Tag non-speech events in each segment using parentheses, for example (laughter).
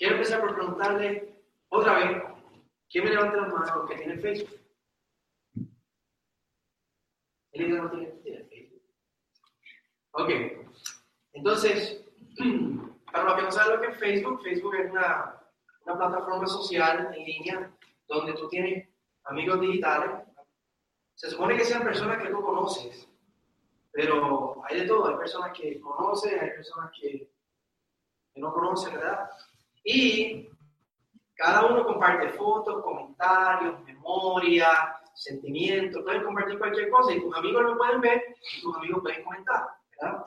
quiero empezar por preguntarle otra vez, ¿quién me levanta las manos que tiene Facebook? ¿El no tiene, Facebook? Ok, entonces, (clears throat) para los que no saben lo que es Facebook, Facebook es una, plataforma social en línea donde tú tienes amigos digitales. Se supone que sean personas que tú conoces, pero hay de todo. Hay personas que conoces, hay personas que, que no conoces, ¿verdad? Y cada uno comparte fotos, comentarios, memoria, sentimientos, pueden compartir cualquier cosa y tus amigos lo pueden ver y tus amigos pueden comentar, ¿verdad?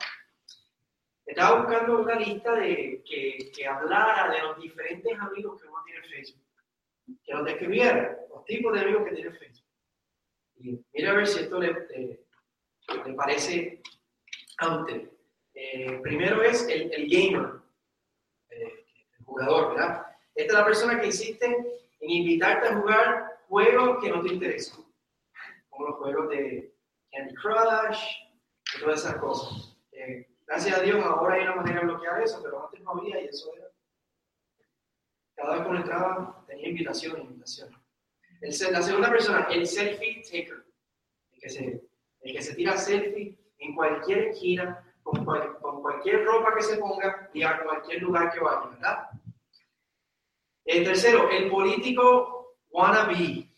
Estaba buscando una lista de, que, que hablara de los diferentes amigos que uno tiene en Facebook, que los describiera, los tipos de amigos que tiene en Facebook. Y mira a ver si esto le, le, parece a usted. Eh, primero es el, el gamer, jugador, ¿verdad? Esta es la persona que insiste en invitarte a jugar juegos que no te interesan, como los juegos de Candy Crush y todas esas cosas. Eh, gracias a Dios ahora hay una manera de bloquear eso, pero antes no había y eso era. Cada vez que entraba tenía invitación, invitación. El, la segunda persona, el selfie taker, el que se, el que se tira selfie en cualquier esquina, con, con cualquier ropa que se ponga y a cualquier lugar que vaya, ¿verdad? El tercero, el político wannabe,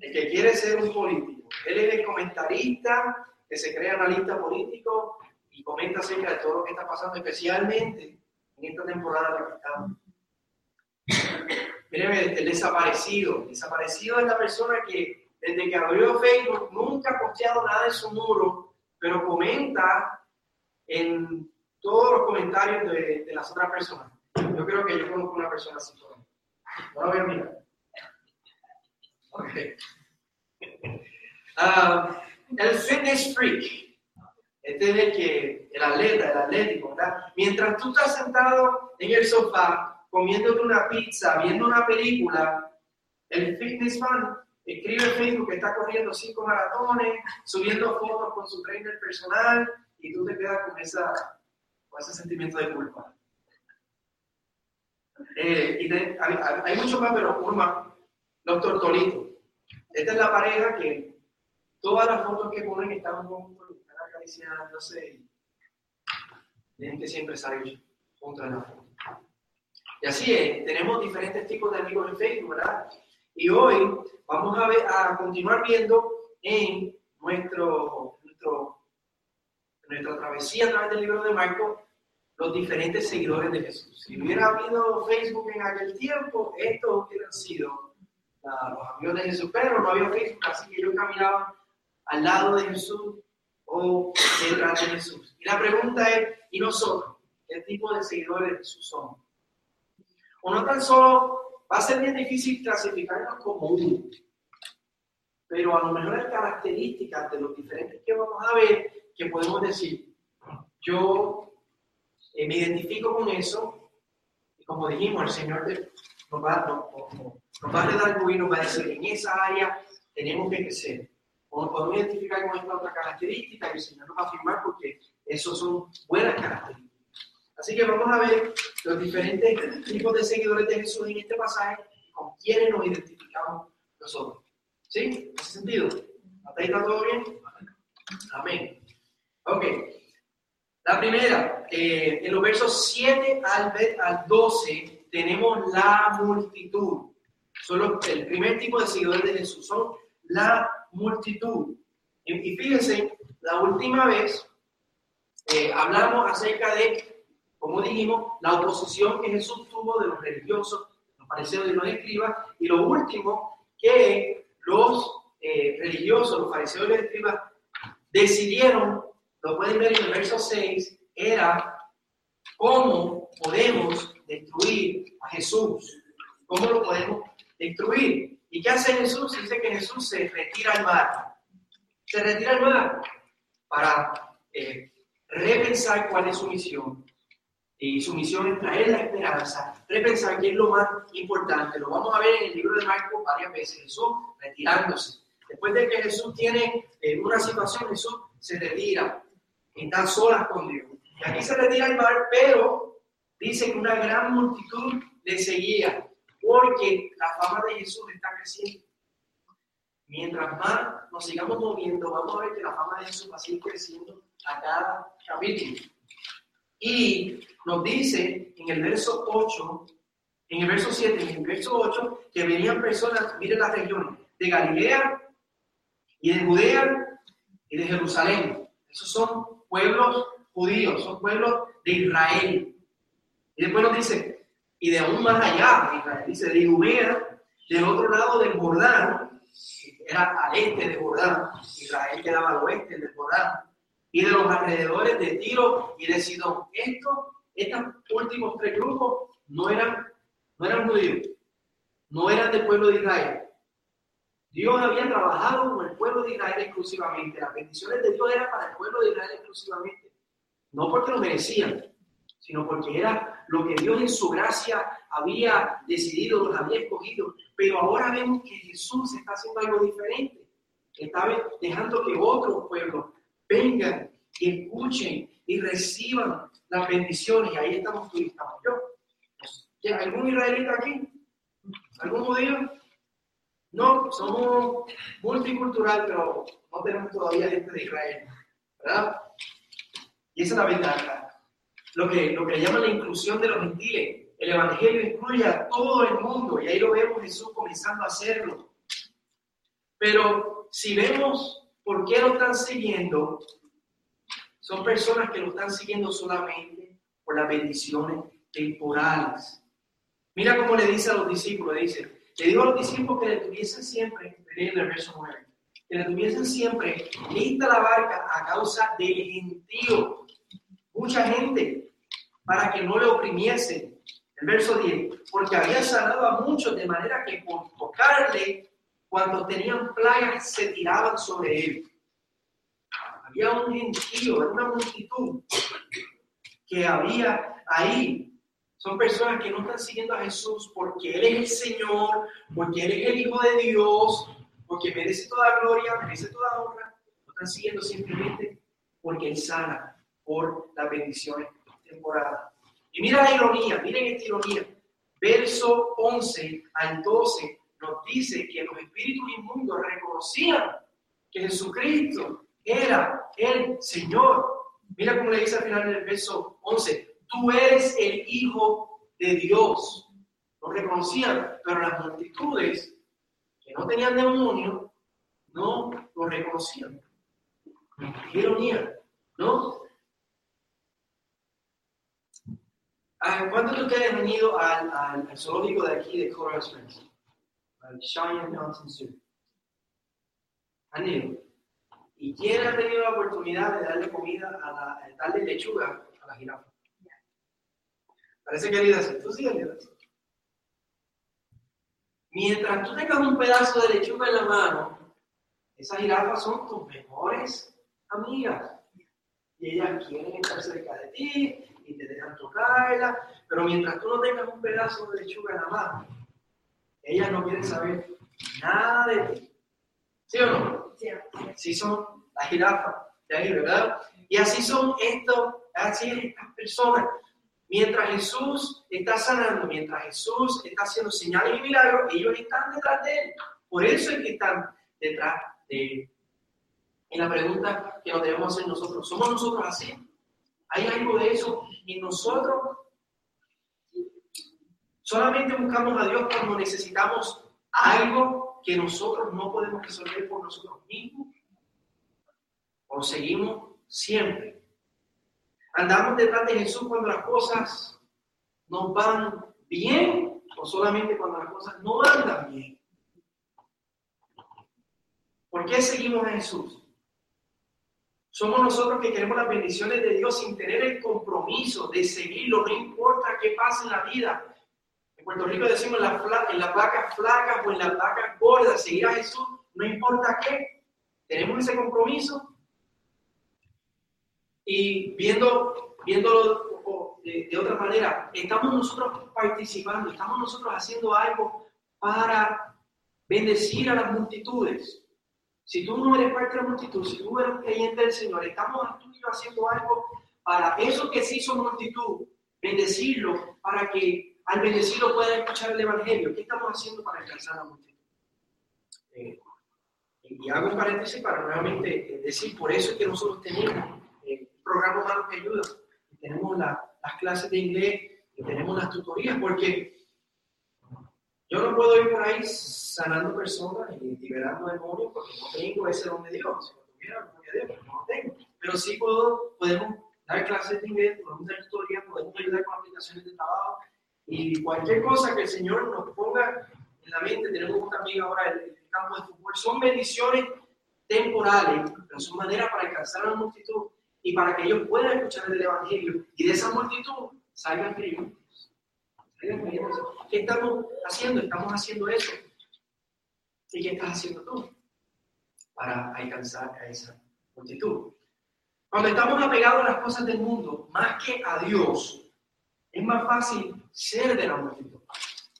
el que quiere ser un político. Él es el comentarista que se crea analista político y comenta acerca de todo lo que está pasando, especialmente en esta temporada en la que estamos. Miren, el desaparecido. El desaparecido es la persona que desde que abrió Facebook nunca ha posteado nada en su muro, pero comenta en todos los comentarios de, de las otras personas. Yo creo que yo conozco una persona así. No lo voy a mirar. Ok. Ah, el fitness freak. Este es el que, el atleta, el atlético, ¿verdad? Mientras tú estás sentado en el sofá, comiéndote una pizza, viendo una película, el fitness fan escribe en Facebook que está corriendo cinco maratones, subiendo fotos con su trainer personal, y tú te quedas con, esa, con ese sentimiento de culpa. Eh, y hay, mucho más, pero uno más. Los tortolitos. Esta es la pareja que todas las fotos que ponen están están acariciándose. Tienen que siempre salir juntos en la foto. Y así es, tenemos diferentes tipos de amigos en Facebook, ¿verdad? Y hoy vamos a, ver, a continuar viendo en nuestro, nuestro, nuestra travesía a través del libro de Marco los diferentes seguidores de Jesús. Si hubiera habido Facebook en aquel tiempo, estos hubieran sido los amigos de Jesús, pero no había Facebook, así que ellos caminaban al lado de Jesús o detrás de Jesús. Y la pregunta es, ¿y nosotros? ¿Qué tipo de seguidores de Jesús somos? O no tan solo, va a ser bien difícil clasificarnos como uno, pero a lo mejor hay características de los diferentes que vamos a ver que podemos decir, yo eh, me identifico con eso y como dijimos, el Señor nos, va, nos, va a redarguir, nos va a decir, en esa área tenemos que crecer. O nos podemos identificar con esta otra característica y el Señor nos va a afirmar porque esos son buenas características. Así que vamos a ver los diferentes tipos de seguidores de Jesús en este pasaje y con quiénes nos identificamos nosotros. ¿Sí? ¿En ese sentido? ¿Hasta ahí está todo bien? Amén. Ok. La primera, eh, en los versos 7 al, 12 tenemos la multitud. Son el primer tipo de seguidores de Jesús, son la multitud. Y, fíjense, la última vez eh, hablamos acerca de, como dijimos, la oposición que Jesús tuvo de los religiosos, los fariseos y los escribas, y lo último, que los eh, religiosos, los fariseos y los escribas, decidieron lo pueden ver en el verso 6, era cómo podemos destruir a Jesús. ¿Cómo lo podemos destruir? ¿Y qué hace Jesús? Dice que Jesús se retira al mar. Se retira al mar para eh, repensar cuál es su misión. Y su misión es traer la esperanza, repensar qué es lo más importante. Lo vamos a ver en el libro de Marcos varias veces. Jesús retirándose. Después de que Jesús tiene eh, una situación, Jesús se retira están solas con Dios. Y aquí se retira el mar, pero dice que una gran multitud le seguía, porque la fama de Jesús está creciendo. Mientras más nos sigamos moviendo, vamos a ver que la fama de Jesús va a seguir creciendo a cada capítulo. Y nos dice en el verso 8, en el verso 7, en el verso 8, que venían personas, miren las regiones, de Galilea y de Judea y de Jerusalén. Esos son pueblos judíos, son pueblos de Israel. Y después nos dice, y de aún más allá Israel, dice, de Judea, del otro lado del Jordán, era al este de Jordán, Israel quedaba al oeste del Jordán, y de los alrededores de Tiro y de Sidón. Estos, estos últimos tres grupos no eran, no eran judíos, no eran del pueblo de Israel. Dios había trabajado con el pueblo de Israel exclusivamente. Las bendiciones de Dios eran para el pueblo de Israel exclusivamente. No porque lo merecían, sino porque era lo que Dios en su gracia había decidido, los había escogido. Pero ahora vemos que Jesús está haciendo algo diferente. Está dejando que otros pueblos vengan y escuchen y reciban las bendiciones. Y ahí estamos tú y estamos yo. ¿Algún israelita aquí? ¿Algún judío? No, somos multicultural, pero no tenemos todavía gente de Israel. ¿Verdad? Y esa es la ventaja. Lo que, lo que llaman la inclusión de los gentiles. El Evangelio incluye a todo el mundo y ahí lo vemos Jesús comenzando a hacerlo. Pero si vemos por qué lo están siguiendo, son personas que lo están siguiendo solamente por las bendiciones temporales. Mira cómo le dice a los discípulos, dice, le digo a los discípulos que le tuviesen siempre, en el verso 9, que le tuviesen siempre lista la barca a causa del gentío. Mucha gente, para que no le oprimiese. El verso 10, porque había sanado a muchos de manera que por tocarle, cuando tenían plagas, se tiraban sobre él. Había un gentío, una multitud que había ahí son personas que no están siguiendo a Jesús porque Él es el Señor, porque Él es el Hijo de Dios, porque merece toda gloria, merece toda honra. No están siguiendo simplemente porque Él sana por las bendiciones temporadas. Y mira la ironía, miren esta ironía. Verso 11 al 12 nos dice que los espíritus inmundos reconocían que Jesucristo era el Señor. Mira cómo le dice al final del verso 11, tú eres el Hijo de Dios. Lo reconocían, pero las multitudes que no tenían demonio no lo reconocían. Qué ironía, ¿no? Ah, ¿Cuántos de ustedes han ido al, al, zoológico de aquí de Coral Springs? Al Cheyenne Mountain Zoo. Han ido. ¿Y quién ha tenido la oportunidad de darle comida a la, de darle lechuga a la jirafa? Parece que hacer. Tú sí Mientras tú tengas un pedazo de lechuga en la mano, esas jirafas son tus mejores amigas. Y ellas quieren estar cerca de ti y te dejan tocarla. Pero mientras tú no tengas un pedazo de lechuga en la mano, ellas no quieren saber nada de ti. ¿Sí o no? Sí. Así son las jirafas de ahí, ¿verdad? Y así son estos, así estas personas. Mientras Jesús está sanando, mientras Jesús está haciendo señales y milagros, ellos están detrás de él. Por eso es que están detrás de él. Y la pregunta que nos debemos hacer nosotros, ¿somos nosotros así? ¿Hay algo de eso en nosotros? Solamente buscamos a Dios cuando necesitamos algo que nosotros no podemos resolver por nosotros mismos. O seguimos siempre ¿Andamos detrás de Jesús cuando las cosas nos van bien o solamente cuando las cosas no andan bien? ¿Por qué seguimos a Jesús? Somos nosotros que queremos las bendiciones de Dios sin tener el compromiso de seguirlo, no importa qué pase en la vida. En Puerto Rico decimos en, la, las vacas flacas o en las vacas gordas, seguir a Jesús, no importa qué. ¿Tenemos ese compromiso? Y viendo, viéndolo de, de otra manera, estamos nosotros participando, estamos nosotros haciendo algo para bendecir a las multitudes. Si tú no eres parte de la multitud, si tú eres creyente del Señor, estamos haciendo algo para eso que se hizo multitud, bendecirlo, para que al bendecido pueda escuchar el Evangelio. ¿Qué estamos haciendo para alcanzar a la multitud? Eh, y hago un paréntesis para nuevamente decir, por eso es que nosotros tenemos programa Manos que Ayuda, tenemos las clases de inglés, y tenemos las tutorías, porque yo no puedo ir por ahí sanando personas y liberando demonios porque no tengo ese don de Dios. Si lo tuviera, no Dios, pero no lo tengo. Pero sí puedo, podemos dar clases de inglés, podemos dar tutorías, podemos ayudar con aplicaciones de trabajo y cualquier cosa que el Señor nos ponga en la mente. Tenemos también ahora el, el campo de fútbol. Son bendiciones temporales, pero son maneras para alcanzar a la multitud y para que ellos puedan escuchar el Evangelio y de esa multitud salgan creyentes. ¿Qué estamos haciendo? Estamos haciendo eso. ¿Y qué estás haciendo tú para alcanzar a esa multitud? Cuando estamos apegados a las cosas del mundo, más que a Dios, es más fácil ser de la multitud.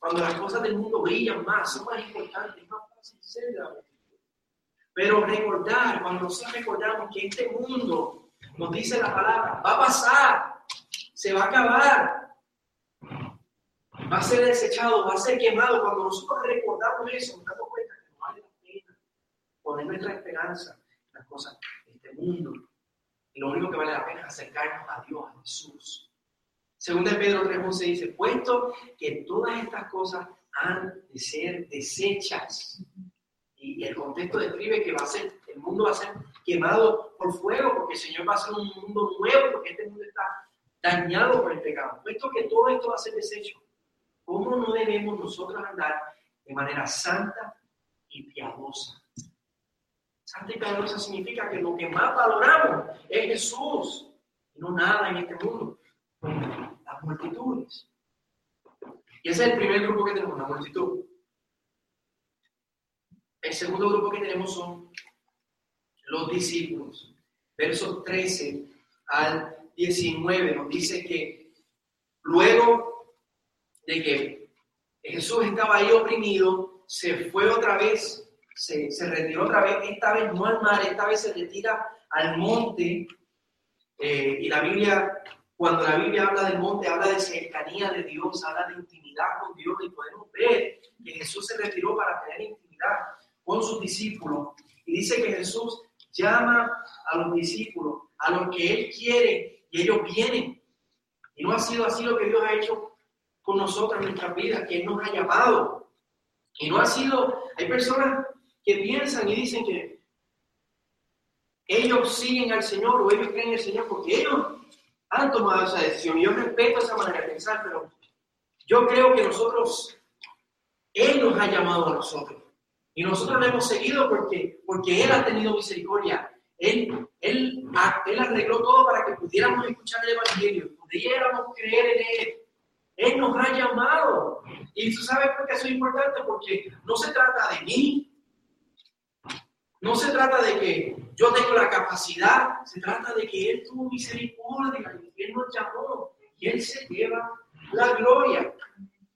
Cuando las cosas del mundo brillan más, son más importantes, es más fácil ser de la multitud. Pero recordar, cuando nosotros recordamos que este mundo, nos dice la palabra, va a pasar, se va a acabar, va a ser desechado, va a ser quemado. Cuando nosotros recordamos eso, nos damos cuenta que no vale la pena poner nuestra esperanza en las cosas de este mundo. Y lo único que vale la pena es acercarnos a Dios, a Jesús. Según de Pedro 3.11 dice, puesto que todas estas cosas han de ser desechas. Y, el contexto describe que va a ser, el mundo va a ser quemado por fuego, porque el Señor va a ser un mundo nuevo, porque este mundo está dañado por el pecado. Puesto que todo esto va a ser desecho, ¿Cómo no debemos nosotros andar de manera santa y piadosa? Santa y piadosa significa que lo que más valoramos es Jesús y no nada en este mundo. Las multitudes. Y ese es el primer grupo que tenemos, la multitud. El segundo grupo que tenemos son los discípulos. Versos 13 al 19 nos dice que luego de que Jesús estaba ahí oprimido, se fue otra vez, se, retiró otra vez, esta vez no al mar, esta vez se retira al monte. Eh, y la Biblia, cuando la Biblia habla del monte, habla de cercanía de Dios, habla de intimidad con Dios y podemos ver que Jesús se retiró para tener intimidad con sus discípulos. Y dice que Jesús llama a los discípulos, a los que Él quiere, y ellos vienen. Y no ha sido así lo que Dios ha hecho con nosotros en nuestras vidas, que nos ha llamado. Y no ha sido, hay personas que piensan y dicen que ellos siguen al Señor o ellos creen en el Señor porque ellos han tomado esa decisión. Y yo respeto esa manera de pensar, pero yo creo que nosotros, Él nos ha llamado a nosotros. Y nosotros le hemos seguido porque, porque Él ha tenido misericordia. Él, él, él arregló todo para que pudiéramos escuchar el Evangelio, pudiéramos creer en Él, él nos ha llamado. Y tú sabes por qué eso es importante, porque no se trata de mí. No se trata de que yo tengo la capacidad, se trata de que Él tuvo misericordia, Él nos llamó y Él se lleva la gloria.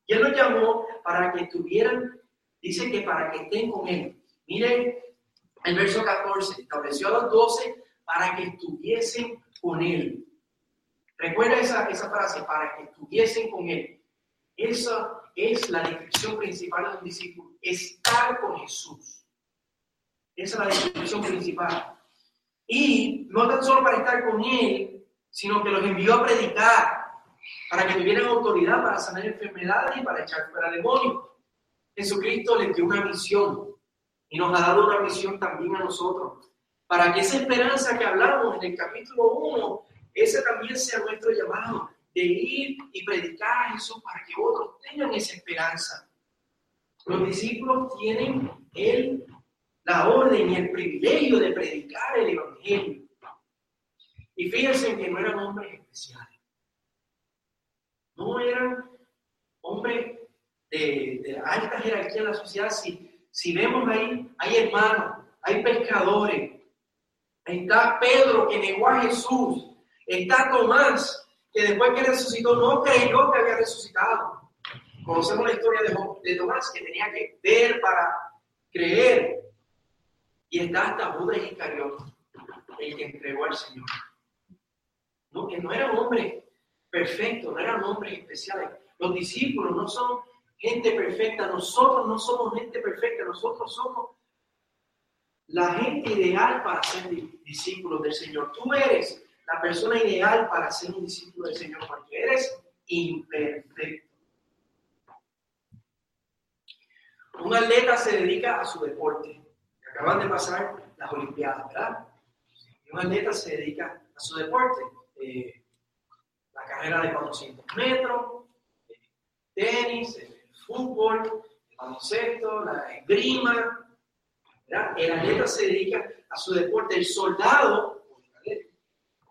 Y Él nos llamó para que estuvieran, dice que para que estén con Él. Miren el verso 14, estableció a los 12 para que estuviesen con Él. Recuerda esa, esa frase, para que estuviesen con Él. Esa es la descripción principal de un discípulo, estar con Jesús. Esa es la descripción principal. Y no tan solo para estar con Él, sino que los envió a predicar, para que tuvieran autoridad para sanar enfermedades y para echar fuera demonios. Jesucristo les dio una misión y nos ha dado una misión también a nosotros, para que esa esperanza que hablamos en el capítulo 1 ese también sea nuestro llamado, de ir y predicar a para que otros tengan esa esperanza. Los discípulos tienen el, la orden y el privilegio de predicar el Evangelio. Y fíjense que no eran hombres especiales. No eran hombres de, de alta jerarquía en la sociedad. Si, si vemos ahí, hay hermanos, hay pescadores. Está Pedro que negó a Jesús. Está Tomás, que después que resucitó no creyó que había resucitado. Conocemos la historia de, Tomás, que tenía que ver para creer. Y está hasta Judas Iscariote, el que entregó al Señor. No, que no era un hombre perfecto, no eran hombres especiales. Los discípulos no son gente perfecta, nosotros no somos gente perfecta, nosotros somos la gente ideal para ser discípulos del Señor. Tú eres la persona ideal para ser un discípulo del Señor porque eres imperfecto. Un atleta se dedica a su deporte. Acaban de pasar las Olimpiadas, ¿verdad? Un atleta se dedica a su deporte. Eh, la carrera de 400 metros, tenis, el fútbol, el baloncesto, la esgrima. ¿verdad? El atleta se dedica a su deporte. El soldado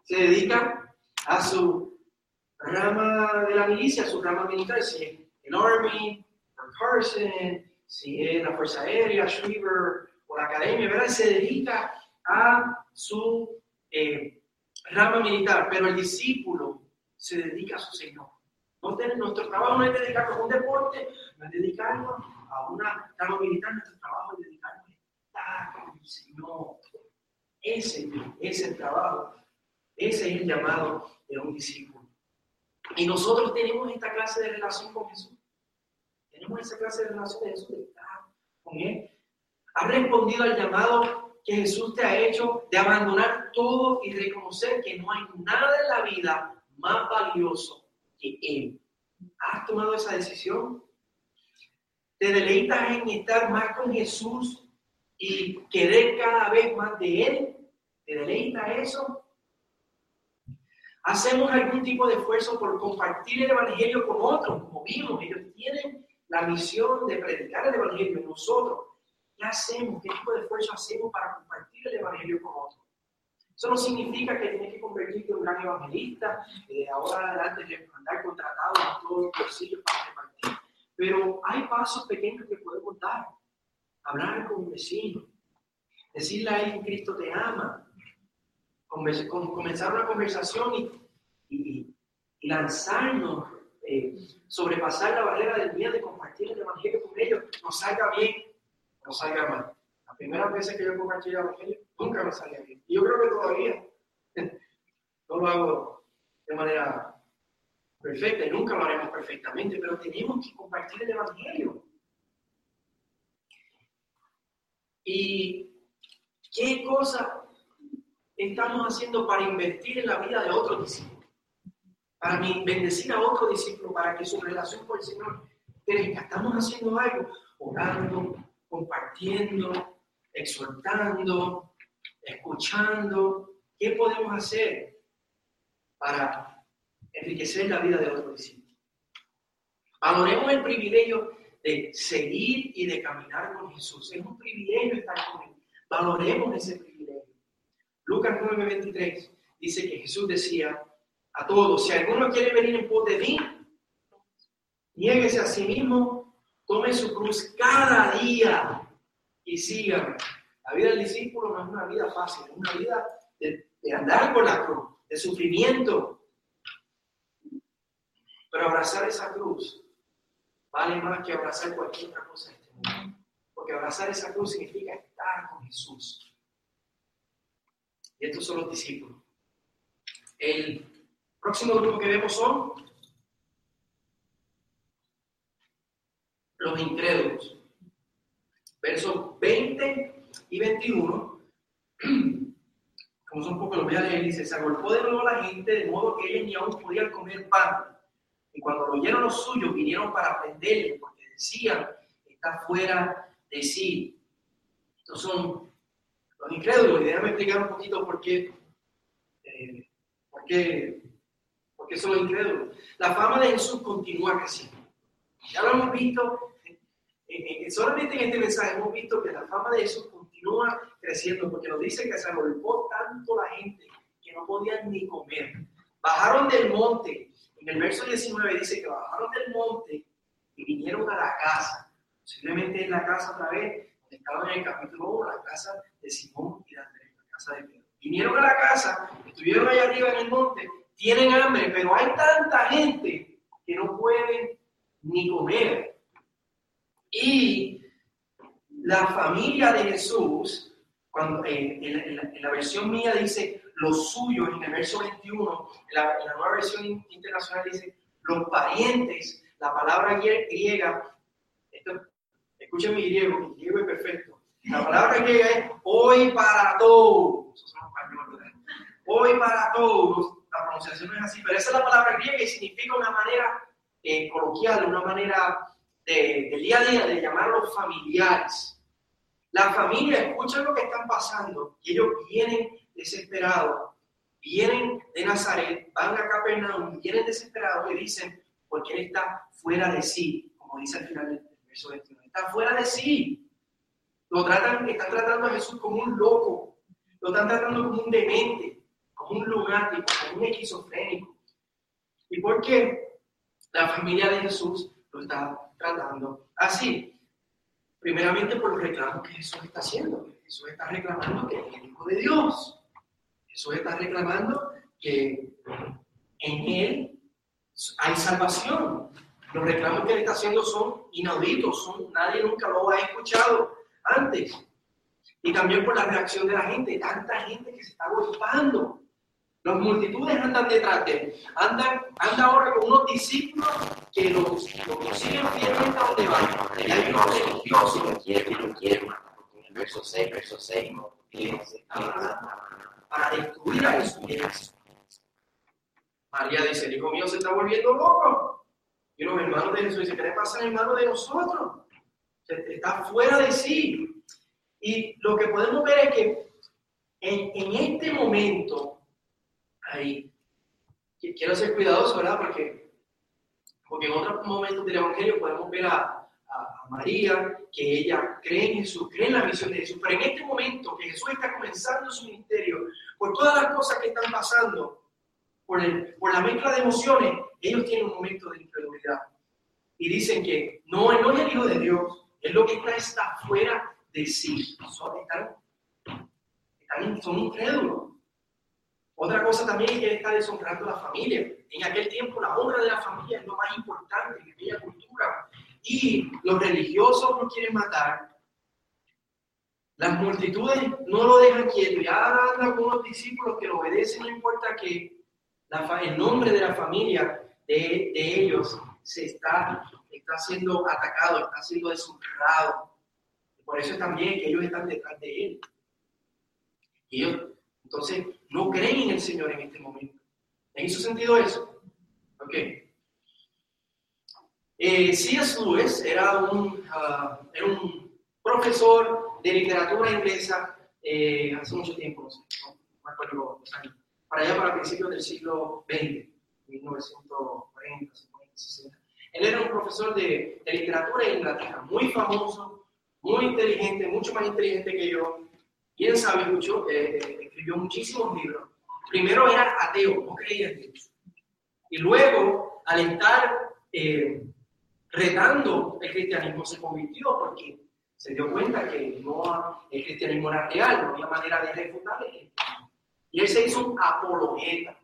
se dedica a su rama de la milicia, a su rama militar, si es el Army, el Carson, si es la Fuerza Aérea, Shriver o la Academia, ¿verdad? Se dedica a su eh, rama militar, pero el discípulo se dedica a su Señor. Nuestro trabajo no es dedicarnos a un deporte, no es dedicarnos a una rama militar, nuestro trabajo es dedicarnos a estar con el Señor. Ese es el trabajo, ese es el llamado de un discípulo. Y nosotros tenemos esta clase de relación con Jesús. Tenemos esa clase de relación de Jesús, de estar con Él. ¿Has respondido al llamado que Jesús te ha hecho de abandonar todo y reconocer que no hay nada en la vida más valioso ¿Has tomado esa decisión? ¿Te deleitas en estar más con Jesús y querer cada vez más de Él? ¿Te deleita eso? ¿Hacemos algún tipo de esfuerzo por compartir el Evangelio con otros? Como vimos, ellos tienen la misión de predicar el Evangelio en nosotros. ¿Qué hacemos? ¿Qué tipo de esfuerzo hacemos para compartir el Evangelio con otros? Eso no significa que tienes que convertirte en un gran evangelista, eh, ahora adelante de andar contratado en todos los bolsillos para repartir. Pero hay pasos pequeños que podemos dar. Hablar con un vecino, decirle a él Cristo te ama, comenzar una conversación y, lanzarnos, eh, sobrepasar la barrera del miedo de compartir el Evangelio con ellos, nos salga bien, nos salga mal. Las primeras veces que yo compartí el Evangelio, nunca me salía bien. Y yo creo que todavía (laughs) no lo hago de manera perfecta y nunca lo haremos perfectamente, pero tenemos que compartir el Evangelio. ¿Y qué cosa estamos haciendo para invertir en la vida de otro discípulo? Para bendecir a otro discípulo, para que su relación con el Señor crezca. Estamos haciendo algo, orando, compartiendo, exhortando, escuchando, ¿qué podemos hacer para enriquecer la vida de otros discípulos? Valoremos el privilegio de seguir y de caminar con Jesús. Es un privilegio estar con Él. Valoremos ese privilegio. Lucas 9:23 dice que Jesús decía a todos, si alguno quiere venir en pos de mí, niéguese a sí mismo, tome su cruz cada día y sígame. La vida del discípulo no es una vida fácil, es una vida de, andar con la cruz, de sufrimiento. Pero abrazar esa cruz vale más que abrazar cualquier otra cosa en este mundo. Porque abrazar esa cruz significa estar con Jesús. Y estos son los discípulos. El próximo grupo que vemos son los incrédulos. Versos 20 y 21, (clears throat) como son poco los voy a leer, dice, se agolpó de nuevo la gente, de modo que ellos ni aún podían comer pan. Y cuando lo oyeron los suyos, vinieron para prenderle, porque decían, está fuera de sí. Estos son los incrédulos, y déjame explicar un poquito por qué, eh, por qué, por qué son los incrédulos. La fama de Jesús continúa creciendo. Ya lo hemos visto, solamente en este mensaje hemos visto que la fama de Jesús continúa creciendo, porque nos dice que se agolpó tanto la gente que no podían ni comer. Bajaron del monte. En el verso 19 dice que bajaron del monte y vinieron a la casa. Posiblemente en la casa otra vez, estaba en el capítulo 1, la casa de Simón y de Andrés, la casa de Pedro. Vinieron a la casa, estuvieron allá arriba en el monte, tienen hambre, pero hay tanta gente que no pueden ni comer. Y la familia de Jesús, cuando, eh, en, la, versión mía dice los suyos, en el verso 21, en la, nueva versión internacional dice los parientes, la palabra griega, esto, escuchen mi griego, mi griego es perfecto. La palabra griega es hoy para todos. Hoy para todos. La pronunciación no es así, pero esa es la palabra griega y significa una manera eh, coloquial, una manera de, del día a día de llamar a los familiares. La familia escuchan lo que están pasando y ellos vienen desesperados, vienen de Nazaret, van a Capernaum, vienen desesperados y dicen, porque él está fuera de sí, como dice al final del verso 21, está fuera de sí. Lo tratan, están tratando a Jesús como un loco, lo están tratando como un demente, como un lunático, como un esquizofrénico. ¿Y por qué la familia de Jesús lo está así? Primeramente por los reclamos que Jesús está haciendo. Jesús está reclamando que es el Hijo de Dios. Jesús está reclamando que en Él hay salvación. Los reclamos que Él está haciendo son inauditos, son, nadie nunca lo ha escuchado antes. Y también por la reacción de la gente, tanta gente que se está golpeando. Las multitudes andan detrás de él. Andan, anda ahora con unos discípulos que los, los siguen fielmente a donde van. Y hay unos que Dios lo quiere, lo quiere. En verso 6, verso 6, para destruir a Jesús. María dice, el hijo mío se está volviendo loco. Y los hermanos de Jesús dicen, ¿qué le pasa al hermano de nosotros? Está fuera de sí. Y lo que podemos ver es que en, en este momento, ahí. Quiero ser cuidadoso, ¿verdad? Porque, porque en otros momentos del Evangelio podemos ver a, María, que ella cree en Jesús, cree en la misión de Jesús, pero en este momento que Jesús está comenzando su ministerio, por todas las cosas que están pasando, por, el, por la mezcla de emociones, ellos tienen un momento de incredulidad. Y dicen que no, él no es el Hijo de Dios, es lo que está, está fuera de sí. Son, están, están, son incrédulos. Otra cosa también es que está deshonrando a la familia. En aquel tiempo la honra de la familia es lo más importante en aquella cultura. Y los religiosos lo quieren matar. Las multitudes no lo dejan quieto. Ya anda con los discípulos que lo obedecen, no importa que el nombre de la familia de, de ellos se está, está siendo atacado, está siendo deshonrado. Por eso también que ellos están detrás de él. Y ellos entonces, no creen en el Señor en este momento. ¿En hizo sentido eso? Ok. Eh, C.S. Lewis era un, ah, era un profesor de literatura inglesa eh, hace mucho tiempo, no sé, no me acuerdo los años, para allá para principios del siglo XX, 1940, 50, 60. Él era un profesor de, de literatura en Inglaterra, muy famoso, muy inteligente, mucho más inteligente que yo, Quién sabe mucho, eh, eh, escribió muchísimos libros. Primero era ateo, no creía en Dios. Y luego, al estar eh, retando el cristianismo, se convirtió porque se dio cuenta que no, el cristianismo era real, no había manera de refutarle. Y él se hizo un apologeta.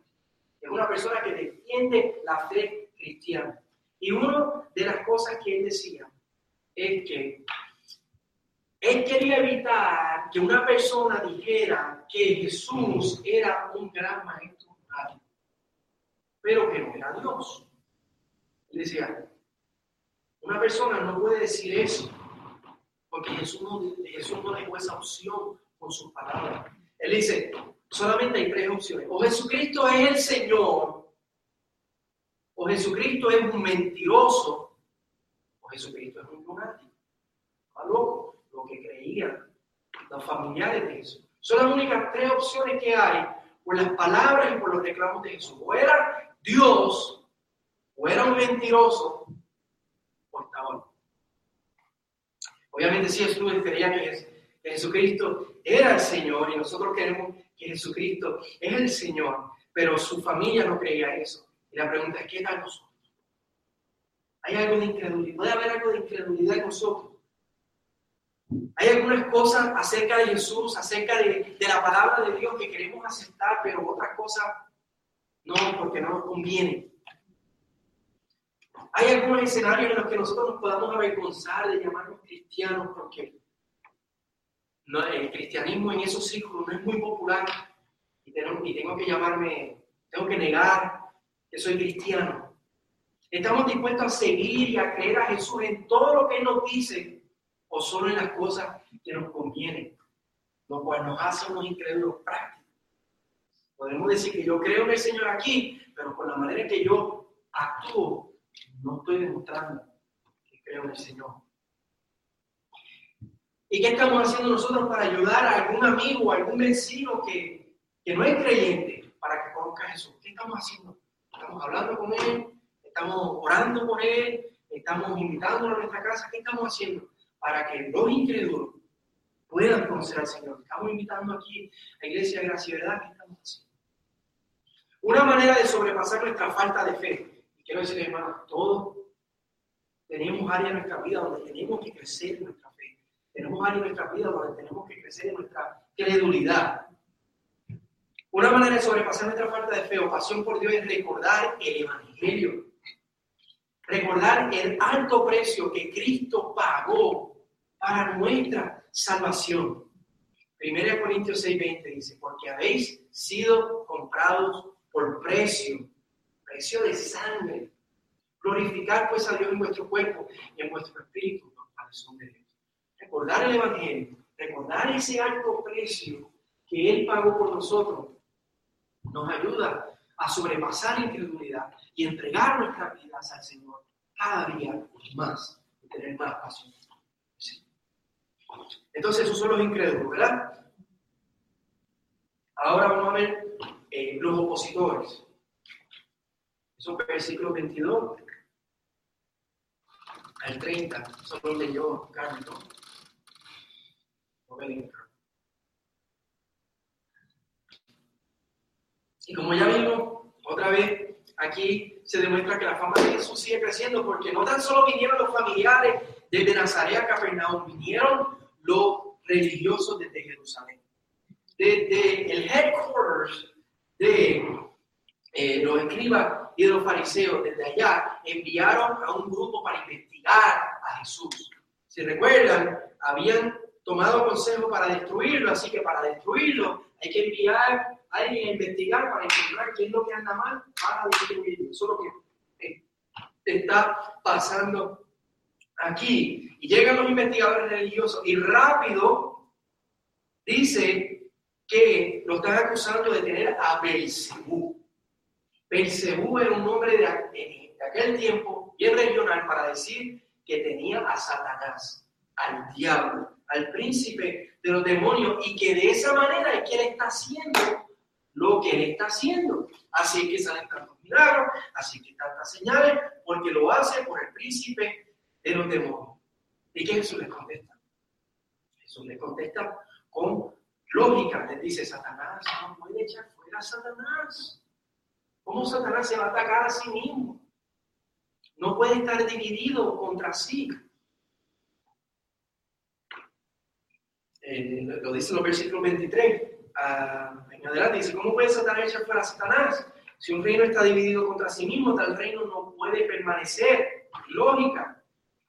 Es una persona que defiende la fe cristiana. Y una de las cosas que él decía es que él quería evitar que una persona dijera que Jesús era un gran maestro pero que no era Dios. Él decía, una persona no puede decir eso, porque Jesús no, dejó esa opción con sus palabras. Él dice, solamente hay tres opciones. O Jesucristo es el Señor, o Jesucristo es un mentiroso, o Jesucristo es un lunático. ¿Está loco? que creían los familiares de Jesús. Son las únicas tres opciones que hay por las palabras y por los reclamos de Jesús. O era Dios, o era un mentiroso, o estaba Obviamente si Jesús creía que Jesucristo era el Señor y nosotros queremos que Jesucristo es el Señor, pero su familia no creía eso. Y la pregunta es, ¿qué tal nosotros? ¿Hay algo de incredulidad? ¿Puede haber algo de incredulidad en nosotros? Hay algunas cosas acerca de Jesús, acerca de, la palabra de Dios que queremos aceptar, pero otras cosas no, porque no nos conviene. Hay algunos escenarios en los que nosotros nos podamos avergonzar de llamarnos cristianos porque el cristianismo en esos círculos no es muy popular y tengo, tengo que llamarme, tengo que negar que soy cristiano. ¿Estamos dispuestos a seguir y a creer a Jesús en todo lo que Él nos dice o solo en las cosas que nos convienen? Lo cual nos hace unos incrédulos prácticos. Podemos decir que yo creo en el Señor aquí, pero con la manera que yo actúo, no estoy demostrando que creo en el Señor. ¿Y qué estamos haciendo nosotros para ayudar a algún amigo o algún vecino que, que no es creyente para que conozca a Jesús? ¿Qué estamos haciendo? Estamos hablando con él, estamos orando por él, estamos invitándolo a nuestra casa. ¿Qué estamos haciendo para que los incrédulos puedan conocer al Señor? Estamos invitando aquí a Iglesia Gracia ¿verdad? ¿Qué estamos haciendo? Una manera de sobrepasar nuestra falta de fe. Y quiero decirles, hermanos, todos tenemos áreas en nuestra vida donde tenemos que crecer en nuestra fe. Tenemos áreas en nuestra vida donde tenemos que crecer en nuestra credulidad. Una manera de sobrepasar nuestra falta de fe o pasión por Dios es recordar el Evangelio. Recordar el alto precio que Cristo pagó para nuestra salvación. 1 Corintios 6:20 dice, porque habéis sido comprados por precio, precio de sangre. Glorificar pues a Dios en vuestro cuerpo y en vuestro espíritu, los son de Dios. Recordar el Evangelio, recordar ese alto precio que Él pagó por nosotros, nos ayuda a sobrepasar la incredulidad y entregar nuestras vidas al Señor cada día más y tener más pasión. Entonces, esos son los incrédulos, ¿verdad? Ahora vamos a ver eh, los opositores. Eso es versículo 22 al 30. Solo leyó Carmen, ¿no? Y como ya vimos, otra vez aquí se demuestra que la fama de Jesús sigue creciendo porque no tan solo vinieron los familiares desde Nazaret a Capernaum, vinieron los religiosos desde Jerusalén. Desde el headquarters de eh, los escribas y de los fariseos, desde allá, enviaron a un grupo para investigar a Jesús. Si recuerdan, habían tomado consejo para destruirlo, así que para destruirlo hay que enviar a alguien a investigar para encontrar qué es lo que anda mal para destruirlo. Eso es lo que eh, está pasando aquí. Y llegan los investigadores religiosos y rápido dice que lo están acusando de tener a Belcebú. Belcebú era un nombre de, aquel tiempo bien regional para decir que tenía a Satanás, al diablo, al príncipe de los demonios y que de esa manera es que él está haciendo lo que él está haciendo. Así que salen tantos milagros, así que tantas señales, porque lo hace por el príncipe de los demonios. ¿Y qué Jesús les contesta? Jesús les contesta con lógica, les dice Satanás, no puede echar fuera a Satanás. ¿Cómo Satanás se va a atacar a sí mismo? No puede estar dividido contra sí. Eh, lo dice los versículos 23 ah, en adelante. Dice, ¿cómo puede Satanás echar fuera a Satanás? Si un reino está dividido contra sí mismo, tal reino no puede permanecer. Lógica.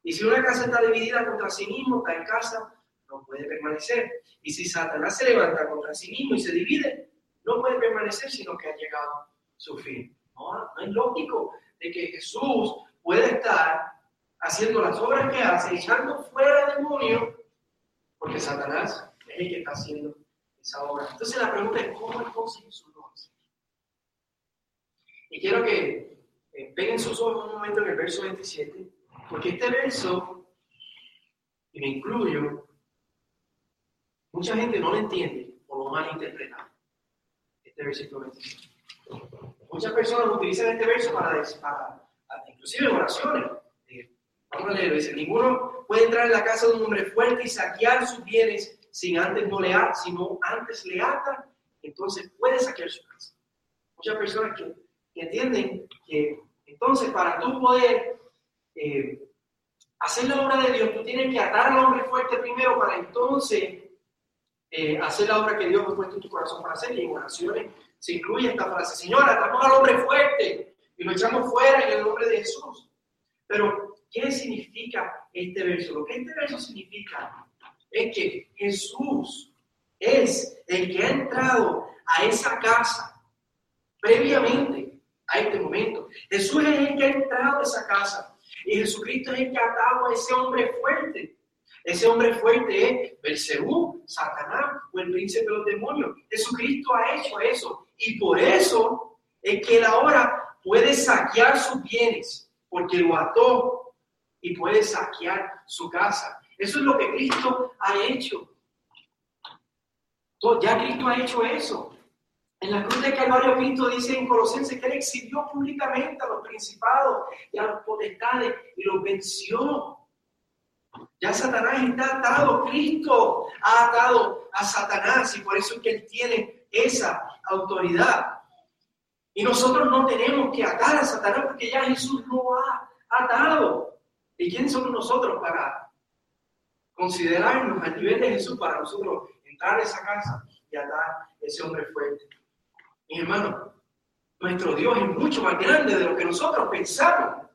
Y si una casa está dividida contra sí mismo, tal casa no puede permanecer. Y si Satanás se levanta contra sí mismo y se divide, no puede permanecer sino que ha llegado su fin. No, es lógico de que Jesús pueda estar haciendo las obras que hace, echando fuera demonios, porque Satanás es el que está haciendo esa obra. Entonces la pregunta es, ¿cómo entonces Jesús lo? Y quiero que eh, peguen sus ojos un momento en el verso 27, porque este verso, y me incluyo, Mucha gente no lo entiende o lo malinterpreta. Este versículo 25. Muchas personas utilizan este verso para, para, inclusive en oraciones. Eh, vamos a leerlo. Dice, ninguno puede entrar en la casa de un hombre fuerte y saquear sus bienes sin antes no le ata, sino antes le ata, entonces puede saquear su casa. Muchas personas que, entienden que entonces para tú poder eh, hacer la obra de Dios, tú tienes que atar al hombre fuerte primero para entonces eh, hacer la obra que Dios ha puesto en tu corazón para hacer. Y en oraciones se incluye esta frase, Señora, atamos al hombre fuerte y lo echamos fuera en el nombre de Jesús. Pero, ¿qué significa este verso? Lo que este verso significa es que Jesús es el que ha entrado a esa casa previamente a este momento. Jesús es el que ha entrado a esa casa y Jesucristo es el que atado a ese hombre fuerte. Ese hombre fuerte es Belcebú, Satanás o el príncipe de los demonios. Jesucristo ha hecho eso y por eso es que ahora puede saquear sus bienes porque lo ató y puede saquear su casa. Eso es lo que Cristo ha hecho. Ya Cristo ha hecho eso. En la cruz de Calvario, Cristo dice en Colosenses que Él exhibió públicamente a los principados y a los potestades y los venció. Ya Satanás está atado, Cristo ha atado a Satanás y por eso es que Él tiene esa autoridad. Y nosotros no tenemos que atar a Satanás porque ya Jesús lo ha atado. ¿Y quiénes somos nosotros para considerarnos al nivel de Jesús para nosotros entrar a esa casa y atar a ese hombre fuerte? Mi hermano, nuestro Dios es mucho más grande de lo que nosotros pensamos.